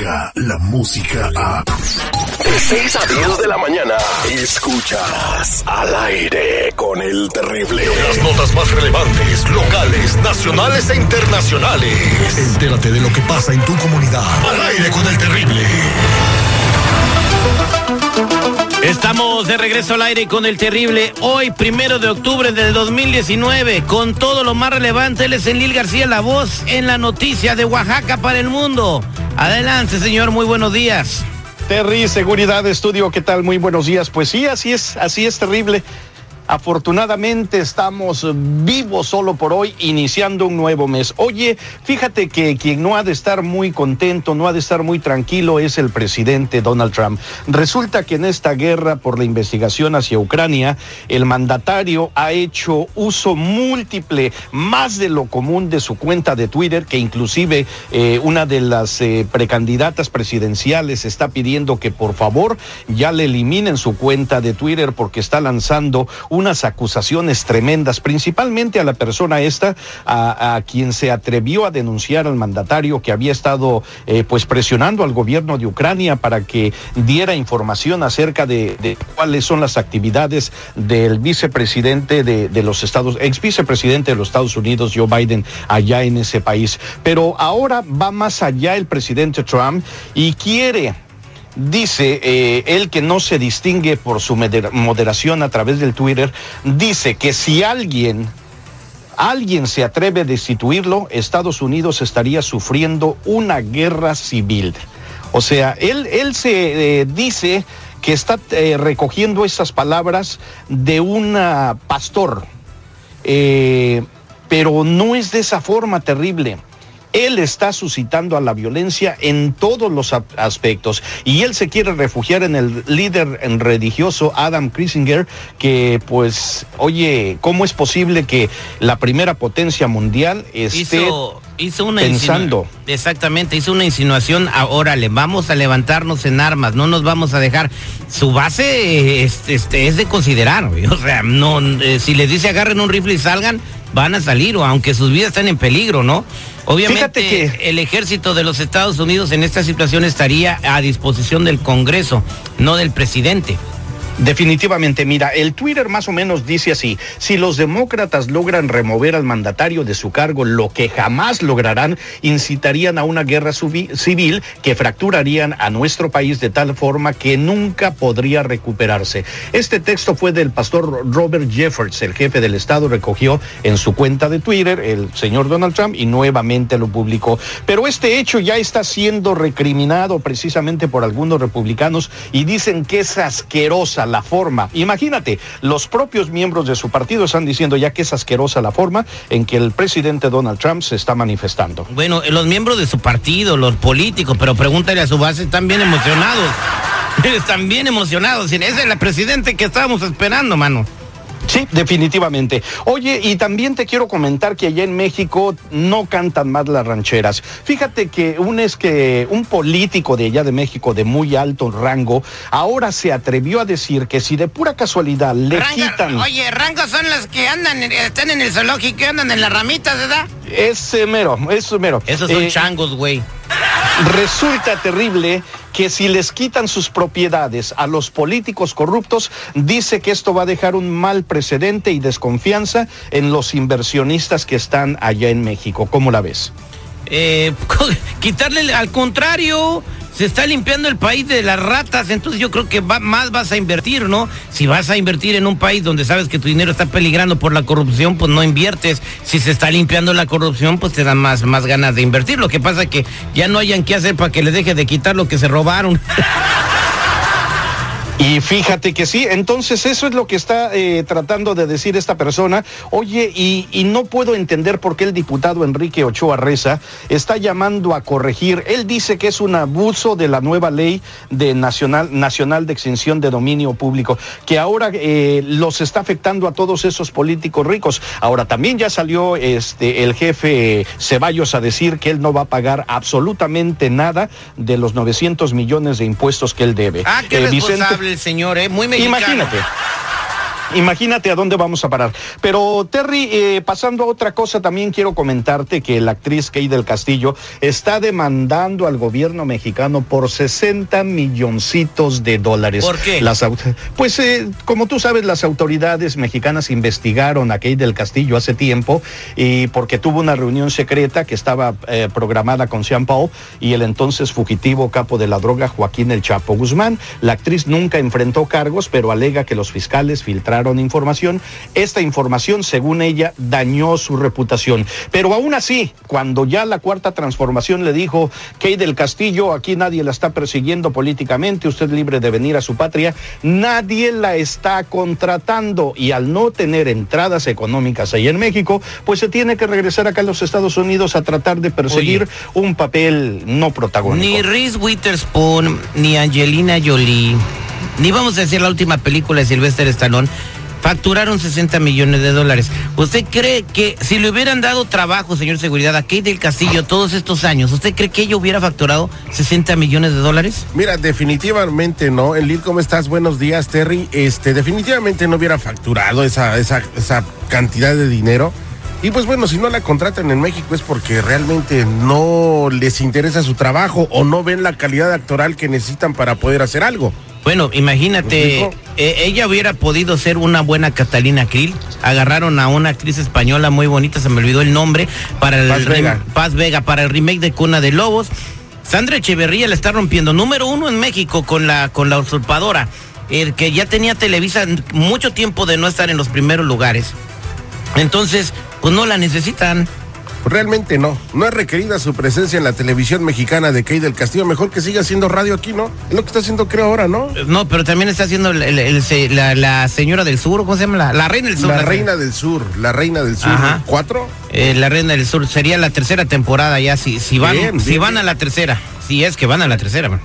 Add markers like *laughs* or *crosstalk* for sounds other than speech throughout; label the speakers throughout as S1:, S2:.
S1: la música a...
S2: De 6 a 10 de la mañana, escuchas al aire con el terrible.
S3: Las notas más relevantes, locales, nacionales e internacionales. Entérate de lo que pasa en tu comunidad. Al aire con el terrible.
S4: Estamos de regreso al aire con el terrible. Hoy, primero de octubre del 2019, con todo lo más relevante, él es Enlil García, la voz en la noticia de Oaxaca para el mundo. Adelante, señor, muy buenos días.
S5: Terry, seguridad estudio, ¿qué tal? Muy buenos días. Pues sí, así es, así es terrible. Afortunadamente estamos vivos solo por hoy, iniciando un nuevo mes. Oye, fíjate que quien no ha de estar muy contento, no ha de estar muy tranquilo es el presidente Donald Trump. Resulta que en esta guerra por la investigación hacia Ucrania, el mandatario ha hecho uso múltiple, más de lo común de su cuenta de Twitter, que inclusive eh, una de las eh, precandidatas presidenciales está pidiendo que por favor ya le eliminen su cuenta de Twitter porque está lanzando unas acusaciones tremendas, principalmente a la persona esta, a, quien se atrevió a denunciar al mandatario que había estado eh, pues presionando al gobierno de Ucrania para que diera información acerca de, cuáles son las actividades del vicepresidente de, de los Estados, ex vicepresidente de los Estados Unidos, Joe Biden, allá en ese país. Pero ahora va más allá el presidente Trump y quiere dice eh, él que no se distingue por su moderación a través del Twitter, dice que si alguien alguien se atreve a destituirlo, Estados Unidos estaría sufriendo una guerra civil. O sea, él, él se eh, dice que está eh, recogiendo esas palabras de un pastor, pero no es de esa forma terrible. Él está suscitando a la violencia en todos los aspectos y él se quiere refugiar en el líder religioso Adam Kissinger, que pues, oye, ¿cómo es posible que la primera potencia mundial esté
S4: hizo, una
S5: pensando?
S4: Exactamente, hizo una insinuación, ahora le vamos a levantarnos en armas, no nos vamos a dejar. Su base este, este es de considerar, o sea, no, eh, si les dice agarren un rifle y salgan, van a salir, o aunque sus vidas estén en peligro, ¿no? Obviamente que... el ejército de los Estados Unidos en esta situación estaría a disposición del Congreso, no del presidente.
S5: Definitivamente, mira, el Twitter más o menos dice así, si los demócratas logran remover al mandatario de su cargo, lo que jamás lograrán, incitarían a una guerra civil que fracturarían a nuestro país de tal forma que nunca podría recuperarse. Este texto fue del pastor Robert Jeffords, el jefe del Estado, recogió en su cuenta de Twitter el señor Donald Trump y nuevamente lo publicó. Pero este hecho ya está siendo recriminado precisamente por algunos republicanos y dicen que es asquerosa la forma. Imagínate, los propios miembros de su partido están diciendo ya que es asquerosa la forma en que el presidente Donald Trump se está manifestando.
S4: Bueno, los miembros de su partido, los políticos, pero pregúntale a su base, están bien emocionados. *laughs* Están bien emocionados. Ese es el presidente que estábamos esperando, mano.
S5: Sí, definitivamente. Oye, y también te quiero comentar que allá en México no cantan más las rancheras. Fíjate que un es que un político de allá de México de muy alto rango ahora se atrevió a decir que si de pura casualidad le quitan.
S4: Oye, rangos son los que andan, están en el zoológico y andan en las ramitas, ¿verdad?
S5: Es mero, es mero.
S4: Esos son eh, changos, güey.
S5: Resulta terrible que si les quitan sus propiedades a los políticos corruptos, dice que esto va a dejar un mal precedente y desconfianza en los inversionistas que están allá en México. ¿Cómo la ves?
S4: Eh, *laughs* quitarle al contrario, se está limpiando el país de las ratas, entonces yo creo que más vas a invertir, ¿no? Si vas a invertir en un país donde sabes que tu dinero está peligrando por la corrupción, pues no inviertes. Si se está limpiando la corrupción, pues te dan más, más ganas de invertir. Lo que pasa es que ya no hayan qué hacer para que le deje de quitar lo que se robaron. *laughs*
S5: Y fíjate que sí, entonces eso es lo que está eh, tratando de decir esta persona. Oye, y, no puedo entender por qué el diputado Enrique Ochoa Reza está llamando a corregir. Él dice que es un abuso de la nueva ley de nacional, nacional de extinción de dominio público, que ahora eh, los está afectando a todos esos políticos ricos. Ahora también ya salió este el jefe Ceballos a decir que él no va a pagar absolutamente nada de los 900 millones de impuestos que él debe.
S4: Ah, qué eh, responsable el señor, ¿eh? Muy mexicano.
S5: Imagínate. Imagínate a dónde vamos a parar. Pero Terry, eh, pasando a otra cosa, también quiero comentarte que la actriz Kay del Castillo está demandando al gobierno mexicano por 60 milloncitos de dólares.
S4: ¿Por qué?
S5: Las, pues eh, como tú sabes, las autoridades mexicanas investigaron a Kay del Castillo hace tiempo y porque tuvo una reunión secreta que estaba eh, programada con Sean Paul y el entonces fugitivo capo de la droga Joaquín El Chapo Guzmán. La actriz nunca enfrentó cargos, pero alega que los fiscales filtraron información. Esta información, según ella, dañó su reputación. Pero aún así, cuando ya la cuarta transformación le dijo, Kay del Castillo, aquí nadie la está persiguiendo políticamente, usted es libre de venir a su patria, nadie la está contratando y al no tener entradas económicas ahí en México, pues se tiene que regresar acá a los Estados Unidos a tratar de perseguir
S4: Oye.
S5: un papel no protagónico.
S4: Ni Reese Witherspoon, ni Angelina Jolie, ni vamos a decir la última película de Sylvester Stallone, facturaron 60 millones de dólares. ¿Usted cree que si le hubieran dado trabajo, señor seguridad, a Kate del Castillo todos estos años, ¿usted cree que ella hubiera facturado 60 millones de dólares?
S6: Mira, definitivamente no. Enlil, ¿cómo estás? Buenos días, Terry. Este, definitivamente no hubiera facturado esa, esa, esa cantidad de dinero. Y pues bueno, si no la contratan en México es porque realmente no les interesa su trabajo o no ven la calidad actoral que necesitan para poder hacer algo.
S4: Bueno,
S6: ¿Me
S4: imagínate, eh, ella hubiera podido ser una buena Catalina Krill. Agarraron a una actriz española muy bonita, se me olvidó el nombre, para el
S6: Paz Vega.
S4: rem- Paz Vega, para el remake de Cuna de Lobos. Sandra Echeverría la está rompiendo, número uno en México con la con la usurpadora, el que ya tenía Televisa mucho tiempo de no estar en los primeros lugares. Entonces, pues no la necesitan.
S6: Realmente no. No es requerida su presencia en la televisión mexicana de Key del Castillo. Mejor que siga haciendo radio aquí, ¿no? Es lo que está haciendo creo ahora, ¿no?
S4: No, pero también está haciendo el- el- el- se- la, la señora del sur, ¿cómo se llama? La, la reina del sur.
S6: La reina del sur, la reina del sur.
S4: Ajá.
S6: ¿Cuatro?
S4: Eh, la Reina del Sur sería la tercera temporada ya, si, si van,
S6: Bien,
S4: si
S6: bien,
S4: van
S6: bien.
S4: a la tercera. Si es que van a la tercera, man.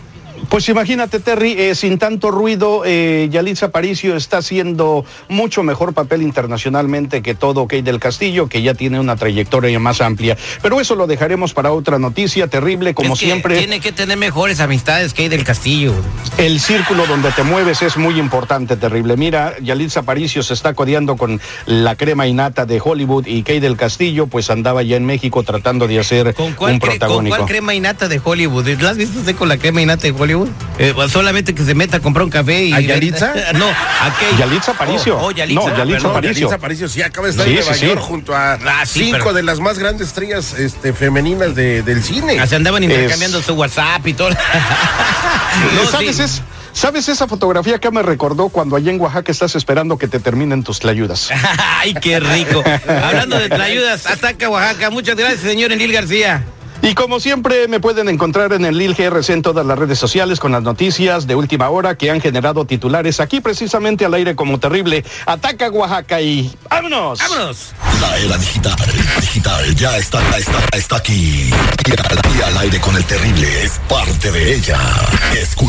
S5: Pues imagínate, Terry, eh, sin tanto ruido, eh, Yalitza Aparicio está haciendo mucho mejor papel internacionalmente que todo Kate del Castillo, que ya tiene una trayectoria más amplia. Pero eso lo dejaremos para otra noticia terrible, como
S4: Es que
S5: siempre.
S4: Tiene que tener mejores amistades que hay del Castillo.
S5: El círculo donde te mueves es muy importante, terrible. Mira, Yalitza Aparicio se está codeando con la crema innata de Hollywood y Kate del Castillo, pues andaba ya en México tratando de hacer
S4: ¿Con cuál,
S5: un
S4: cre- ¿Con
S5: protagónico.
S4: cuál crema innata de Hollywood? ¿La has visto usted con la crema innata de Hollywood? Eh, pues solamente que se meta a comprar un café y...
S6: ¿A Yalitza? *laughs*
S4: no, a Kate.
S5: Yalitza Aparicio.
S4: Oh, oh, Yalitza,
S5: No, Yalitza. Aparicio.
S6: Yalitza Aparicio, sí, acaba de estar
S5: Sí,
S6: en Nueva
S5: sí, sí.
S6: York junto a
S4: Ah,
S6: cinco
S4: pero-
S6: de las más grandes estrellas este, femeninas de- del cine.
S4: Ah, Se andaban
S5: Es-
S4: intercambiando su WhatsApp y todo. *laughs* No,
S5: ¿Sabes, es- ¿Sabes esa fotografía que me recordó cuando allá en Oaxaca estás esperando que te terminen tus tlayudas? *laughs*
S4: Ay, qué rico. Hablando de tlayudas, ataca Oaxaca. Muchas gracias, señor Enil García.
S5: Y como siempre, me pueden encontrar en el Lil GRC en todas las redes sociales con las noticias de última hora que han generado titulares aquí precisamente al aire como terrible. Ataca Oaxaca y ¡vámonos!
S4: Vámonos.
S2: La era digital, digital, ya está, está, está aquí. Y al, y al aire con el terrible es parte de ella.